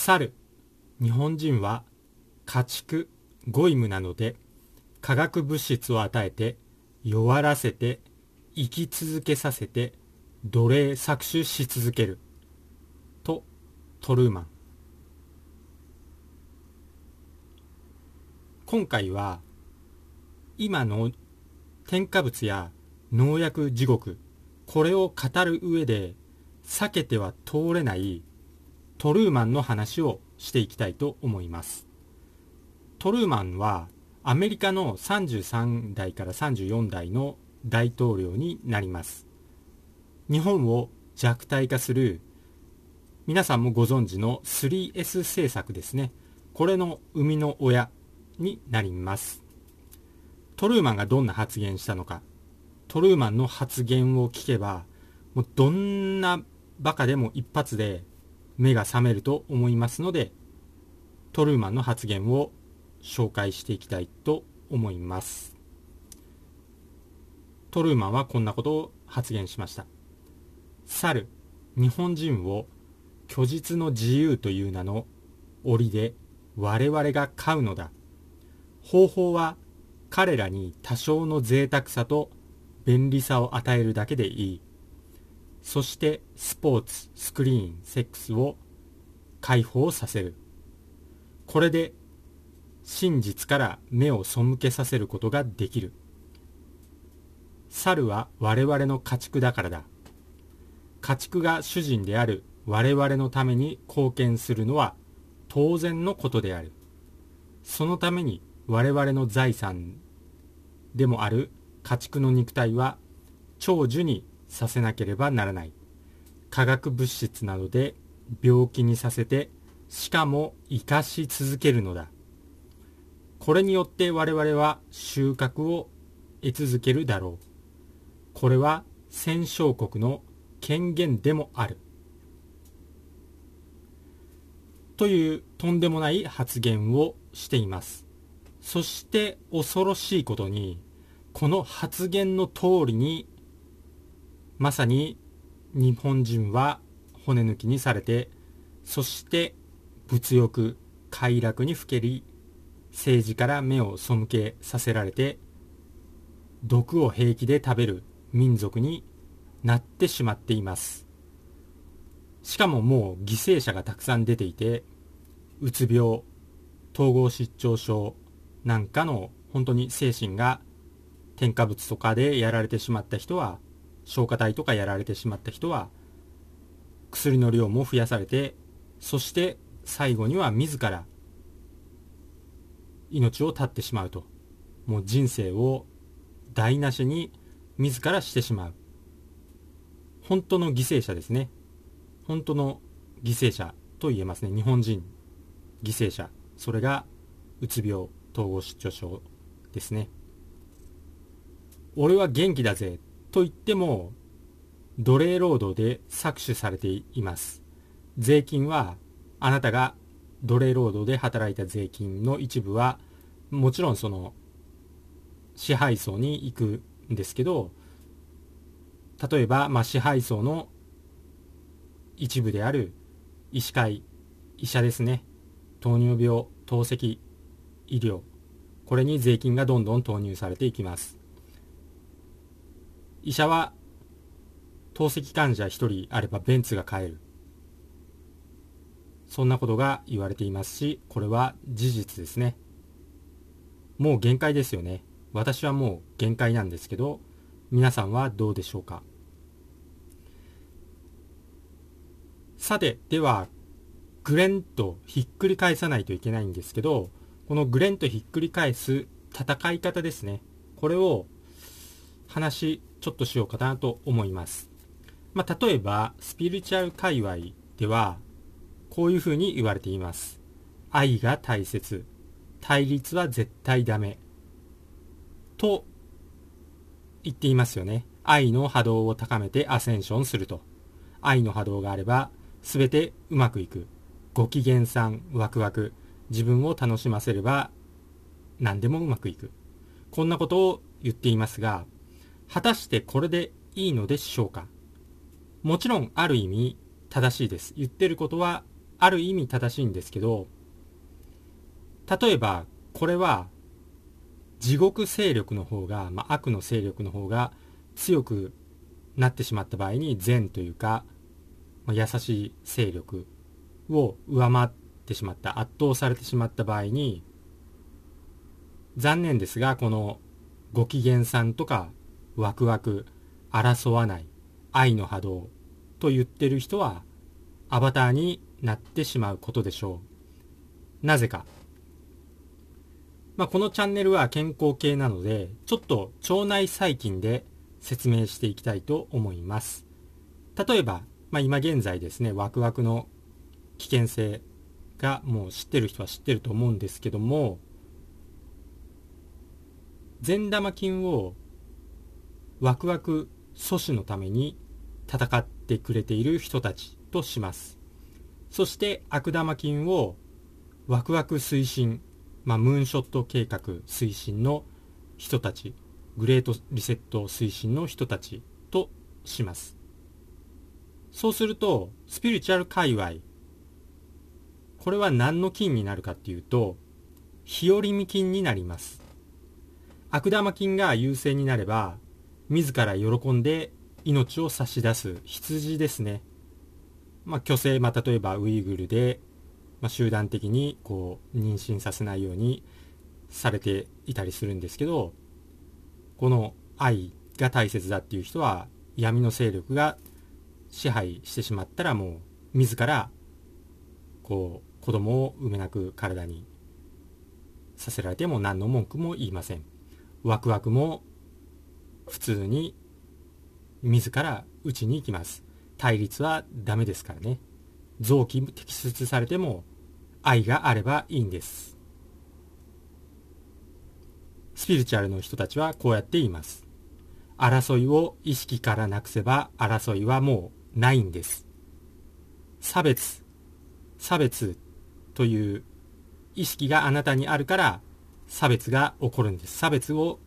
猿日本人は家畜ゴイムなので化学物質を与えて弱らせて生き続けさせて奴隷搾取し続ける。とトルーマン。今回は今の添加物や農薬地獄これを語る上で避けては通れないトルーマンの話をしていきたいと思います。トルーマンはアメリカの33代から34代の大統領になります。日本を弱体化する皆さんもご存知の 3S 政策ですね。これの生みの親になります。トルーマンがどんな発言したのか。トルーマンの発言を聞けばもうどんなバカでも一発で目が覚めると思いますのでトルーマンの発言を紹介していきたいと思います。トルーマンはこんなことを発言しました。猿日本人を虚実の自由という名の檻で我々が飼うのだ。方法は彼らに多少の贅沢さと便利さを与えるだけでいい。そしてスポーツスクリーンセックスを解放させる。これで真実から目を背けさせることができる。猿は我々の家畜だからだ。家畜が主人である我々のために貢献するのは当然のことである。そのために我々の財産でもある家畜の肉体は長寿にさせなければならない化学物質などで病気にさせてしかも生かし続けるのだこれによって我々は収穫を得続けるだろう。これは戦勝国の権限でもある。というとんでもない発言をしています。そして恐ろしいことに、この発言の通りに、まさに日本人は骨抜きにされて、そして物欲、快楽にふけり、政治から目を背けさせられて毒を平気で食べる民族になってしまっています。しかももう犠牲者がたくさん出ていてうつ病統合失調症なんかの本当に精神が添加物とかでやられてしまった人は消化体とかやられてしまった人は薬の量も増やされてそして最後には自ら命を絶ってしまうと。もう人生を台無しに自らしてしまう。本当の犠牲者ですね。本当の犠牲者と言えますね。日本人犠牲者。それがうつ病統合失調症ですね。俺は元気だぜ。と言っても奴隷労働で搾取されています。税金はあなたが奴隷労働で働いた税金の一部はもちろんその支配層に行くんですけど例えば、まあ、支配層の一部である医師会医者ですね。糖尿病透析医療。これに税金がどんどん投入されていきます。医者は透析患者1人あればベンツが買えるそんなことが言われていますし、これは事実ですね。もう限界ですよね。私はもう限界なんですけど、皆さんはどうでしょうか。さて、では、グレンとひっくり返さないといけないんですけど、このグレンとひっくり返す戦い方ですね。これを話ちょっとしようかなと思います。まあ、例えば、スピリチュアル界隈では、こういうふうに言われています。愛が大切。対立は絶対ダメ。と言っていますよね。愛の波動を高めてアセンションすると。愛の波動があれば全てうまくいく。ご機嫌さん、ワクワク。自分を楽しませれば何でもうまくいく。こんなことを言っていますが、果たしてこれでいいのでしょうか？もちろんある意味正しいです。言ってることはある意味正しいんですけど例えばこれは地獄勢力の方が、まあ、悪の勢力の方が強くなってしまった場合に善というか、まあ、優しい勢力を上回ってしまった圧倒されてしまった場合に残念ですがこのご機嫌さんとかワクワク争わない愛の波動と言ってる人はアバターになってしまうことでしょう。なぜか。まあ、このチャンネルは健康系なのでちょっと腸内細菌で説明していきたいと思います。例えば、まあ、今現在ですねワクワクの危険性がもう知ってる人は知ってると思うんですけども善玉菌をワクワク阻止のために戦ってくれている人たちとします。そして悪玉菌をワクワク推進まあ、ムーンショット計画推進の人たちグレートリセット推進の人たちとします。そうするとスピリチュアル界隈これは何の菌になるかっていうと日和見菌になります。悪玉菌が優勢になれば自ら喜んで命を差し出す羊ですね。まあ、虚勢、まあ、例えばウイグルでまあ、集団的にこう妊娠させないようにされていたりするんですけどこの愛が大切だっていう人は闇の勢力が支配してしまったらもう自らこう子供を産めなく体にさせられても何の文句も言いません。ワクワクも普通に自ら打ちに行きます対立はダメですからね臓器摘出されても愛があればいいんです。スピリチュアルの人たちはこうやって言います。争いを意識からなくせば争いはもうないんです。差別、差別という意識があなたにあるから差別が起こるんです。差別を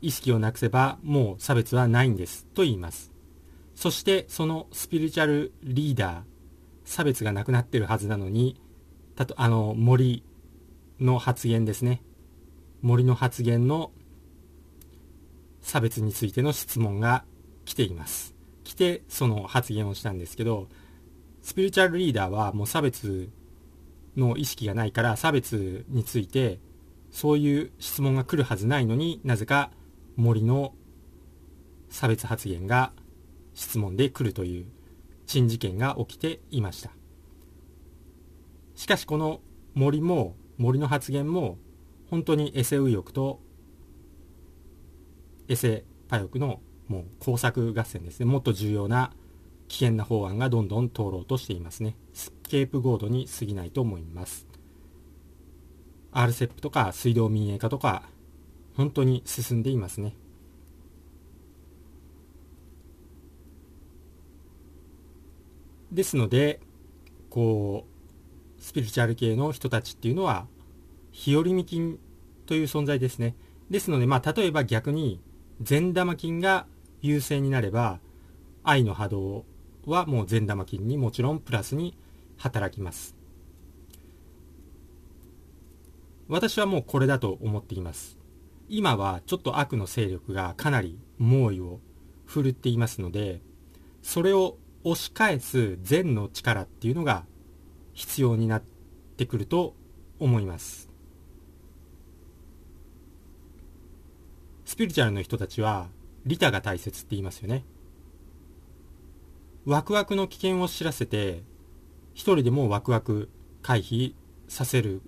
意識をなくせばもう差別はないんですと言います。そしてそのスピリチュアルリーダー、差別がなくなってるはずなのにたと、あの、森の発言ですね。森の発言の差別についての質問が来ています。来て、その発言をしたんですけど、スピリチュアルリーダーはもう差別の意識がないから、差別について、そういう質問が来るはずないのになぜか森の差別発言が質問で来るという珍事件が起きていました。しかしこの森も森の発言も本当にエセ右翼とエセパ翼のもう工作合戦ですね。もっと重要な危険な法案がどんどん通ろうとしていますね。スケープゴードに過ぎないと思います。RCEP とか水道民営化とか本当に進んでいますねですのでこうスピリチュアル系の人たちっていうのは、日和見菌という存在ですね。ですので、まあ、例えば逆に、善玉菌が優勢になれば、愛の波動はもう善玉菌にもちろんプラスに働きます。私はもうこれだと思っています。今はちょっと悪の勢力がかなり猛威を振るっていますので、それを押し返す善の力っていうのが必要になってくると思います。スピリチュアルの人たちは利他が大切って言いますよね。ワクワクの危険を知らせて一人でもワクワク回避させる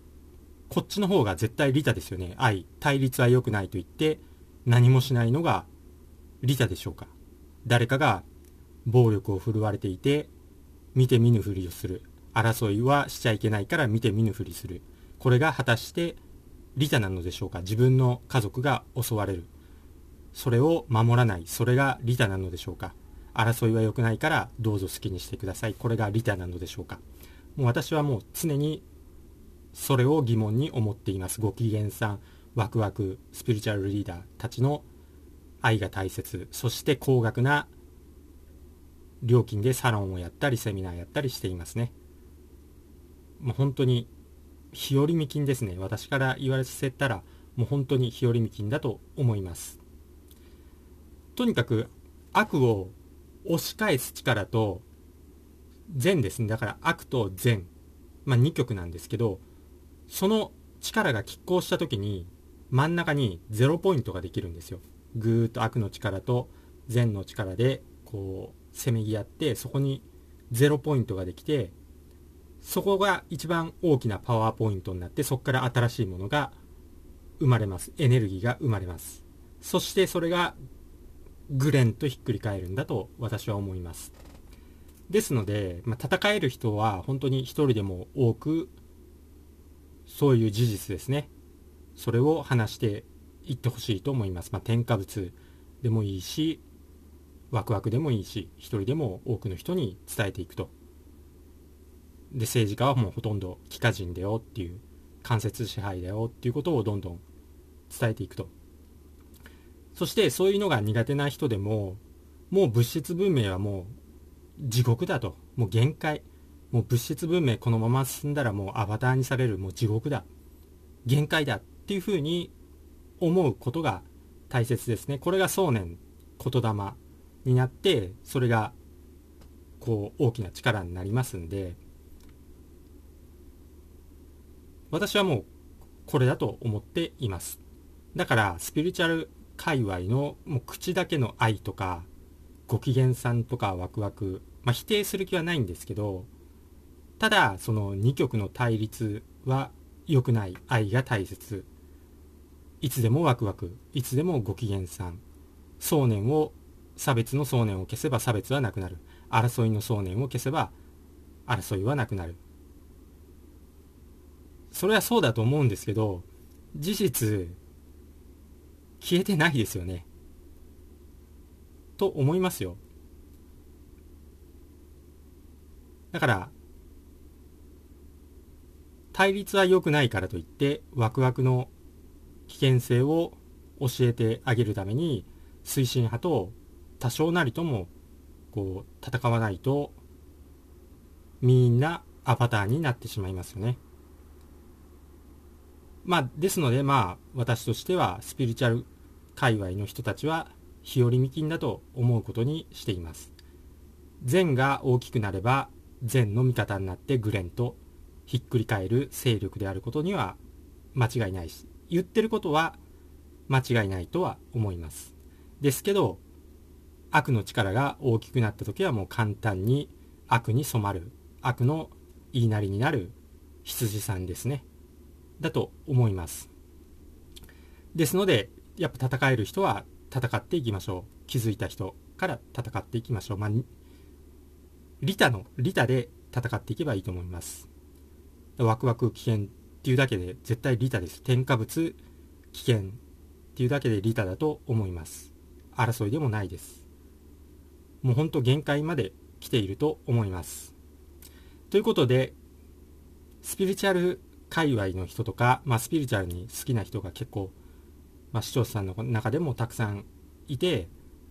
こっちの方が絶対利他ですよね愛対立は良くないと言って何もしないのが利他でしょうか誰かが暴力を振るわれていて見て見ぬふりをする争いはしちゃいけないから見て見ぬふりする。これが果たして利他なのでしょうか自分の家族が襲われる。それを守らない。それが利他なのでしょうか争いは良くないからどうぞ好きにしてください。これが利他なのでしょうかもう私はもう常にそれを疑問に思っています。ご機嫌さん、ワクワク、スピリチュアルリーダーたちの愛が大切、そして高額な料金でサロンをやったりセミナーやったりしていますね。まあ、本当に日和見金ですね私から言わせたらもう本当に日和見金だと思いますとにかく悪を押し返す力と善ですねだから悪と善、まあ、2極なんですけどその力が拮抗した時に真ん中に0ポイントができるんですよ。ぐーっと悪の力と善の力でこうせめぎ合ってそこに0ポイントができてそこが一番大きなパワーポイントになってそこから新しいものが生まれます。エネルギーが生まれます。そしてそれがグレンとひっくり返るんだと私は思います。ですので、まあ、戦える人は本当に一人でも多くそういう事実ですね。それを話していってほしいと思います、まあ、添加物でもいいしワクワクでもいいし一人でも多くの人に伝えていくと。で政治家はもうほとんど幾何人だよっていう間接支配だよっていうことをどんどん伝えていくと。そしてそういうのが苦手な人でももう物質文明はもう地獄だと。もう限界。もう物質文明このまま進んだらもうアバターにされるもう地獄だ。限界だっていうふうに思うことが大切ですね。これが想念言霊になってそれがこう大きな力になりますんで。私はもうこれだと思っています。だからスピリチュアル界隈のもう口だけの愛とかご機嫌さんとかワクワク、まあ、否定する気はないんですけどただその2極の対立は良くない愛が大切。いつでもワクワクいつでもご機嫌さん。想念を差別の想念を消せば差別はなくなる。争いの想念を消せば争いはなくなる。それはそうだと思うんですけど事実消えてないですよね。と思いますよ。だから対立は良くないからといってワクワクの危険性を教えてあげるために推進派と多少なりともこう戦わないとみんなアバターになってしまいますよね。まあですのでまあ私としてはスピリチュアル界隈の人たちは日和見金だと思うことにしています。善が大きくなれば善の味方になってグレンとひっくり返る勢力であることには間違いないし言ってることは間違いないとは思います。ですけど悪の力が大きくなった時はもう簡単に悪に染まる。悪の言いなりになる羊さんですね。だと思います。ですのでやっぱ戦える人は戦っていきましょう。気づいた人から戦っていきましょう。まあ利他の利他で戦っていけばいいと思います。ワクワク危険っていうだけで絶対利他です。添加物危険っていうだけで利他だと思います。争いでもないです。もうほんと限界まで来ていると思います。ということでスピリチュアル界隈の人とか、まあ、スピリチュアルに好きな人が結構、まあ、視聴者さんの中でもたくさんいて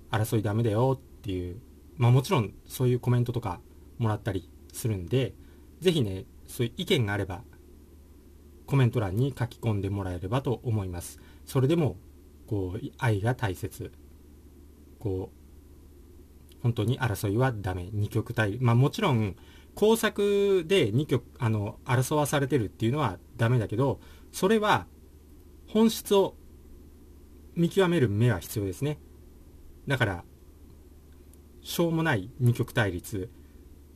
争いダメだよっていう、まあ、もちろんそういうコメントとかもらったりするんで是非ねそういう意見があればコメント欄に書き込んでもらえればと思います。それでもこう愛が大切。こう本当に争いはダメ。二極対まあもちろん工作で2曲あの争わされてるっていうのはダメだけどそれは本質を見極める目は必要ですね。だからしょうもない二極対立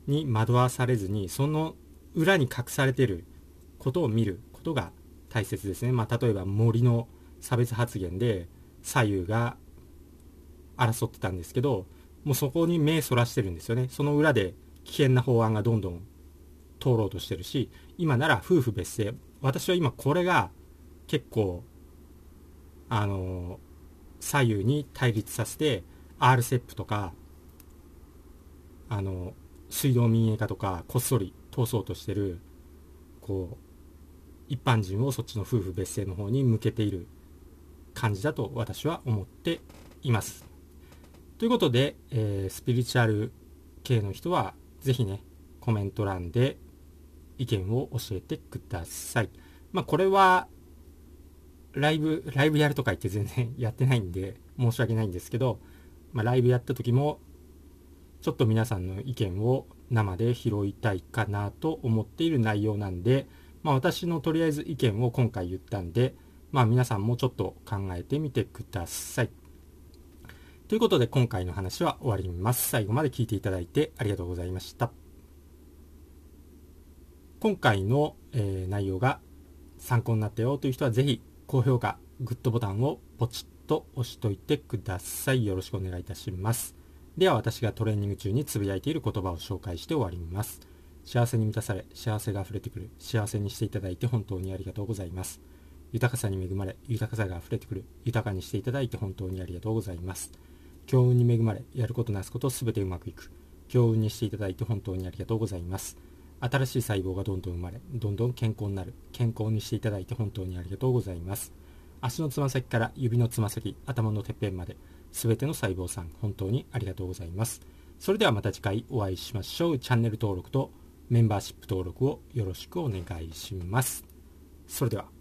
に惑わされずにその裏に隠されてることを見ることが大切ですね、まあ、例えば森の差別発言で左右が争ってたんですけどもうそこに目そらしてるんですよね。その裏で危険な法案がどんどん通ろうとしてるし今なら夫婦別姓。私は今これが結構あの左右に対立させて RCEP とかあの水道民営化とかこっそり通そうとしてるこう一般人をそっちの夫婦別姓の方に向けている感じだと私は思っています。ということで、えー、スピリチュアル系の人はぜひね、コメント欄で意見を教えてください。まあ、これは、ライブ、ライブやるとか言って全然やってないんで、申し訳ないんですけど、まあ、ライブやった時も、ちょっと皆さんの意見を生で拾いたいかなと思っている内容なんで、まあ、私のとりあえず意見を今回言ったんで、まあ、皆さんもちょっと考えてみてください。ということで今回の話は終わります。最後まで聞いていただいてありがとうございました。今回の、えー、内容が参考になったよという人はぜひ高評価、グッドボタンをポチッと押しといてください。よろしくお願いいたします。では私がトレーニング中につぶやいている言葉を紹介して終わります。幸せに満たされ、幸せが溢れてくる、幸せにしていただいて本当にありがとうございます。豊かさに恵まれ、豊かさが溢れてくる、豊かにしていただいて本当にありがとうございます。強運に恵まれ、やることなすことすべてうまくいく。強運にしていただいて本当にありがとうございます。新しい細胞がどんどん生まれ、どんどん健康になる。健康にしていただいて本当にありがとうございます。足のつま先から指のつま先、頭のてっぺんまで、全ての細胞さん、本当にありがとうございます。それではまた次回お会いしましょう。チャンネル登録とメンバーシップ登録をよろしくお願いします。それでは。